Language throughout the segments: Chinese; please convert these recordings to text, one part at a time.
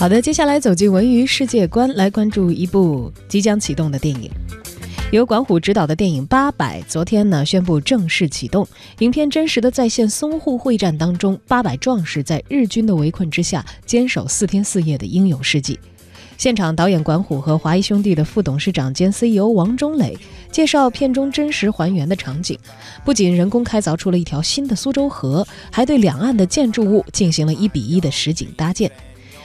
好的，接下来走进文娱世界观，来关注一部即将启动的电影。由管虎执导的电影《八百》昨天呢宣布正式启动。影片真实的再现淞沪会战当中，八百壮士在日军的围困之下坚守四天四夜的英勇事迹。现场导演管虎和华谊兄弟的副董事长兼 CEO 王中磊介绍片中真实还原的场景，不仅人工开凿出了一条新的苏州河，还对两岸的建筑物进行了一比一的实景搭建。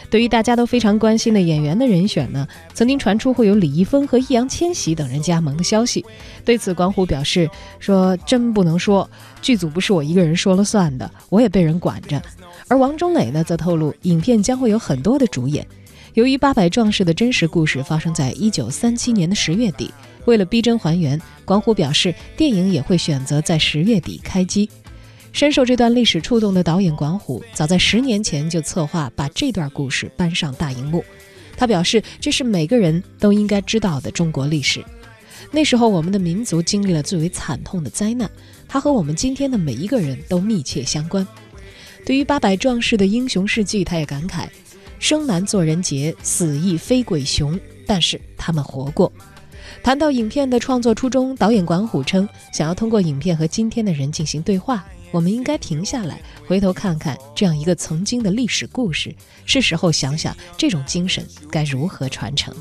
对于大家都非常关心的演员的人选呢，曾经传出会有李易峰和易烊千玺等人加盟的消息。对此，管虎表示说：“真不能说，剧组不是我一个人说了算的，我也被人管着。”而王中磊呢，则透露，影片将会有很多的主演。由于八百壮士的真实故事发生在一九三七年的十月底，为了逼真还原，管虎表示，电影也会选择在十月底开机。深受这段历史触动的导演管虎，早在十年前就策划把这段故事搬上大荧幕。他表示，这是每个人都应该知道的中国历史。那时候，我们的民族经历了最为惨痛的灾难，它和我们今天的每一个人都密切相关。对于八百壮士的英雄事迹，他也感慨：“生难做人杰，死亦非鬼雄。”但是他们活过。谈到影片的创作初衷，导演管虎称，想要通过影片和今天的人进行对话。我们应该停下来，回头看看这样一个曾经的历史故事，是时候想想这种精神该如何传承。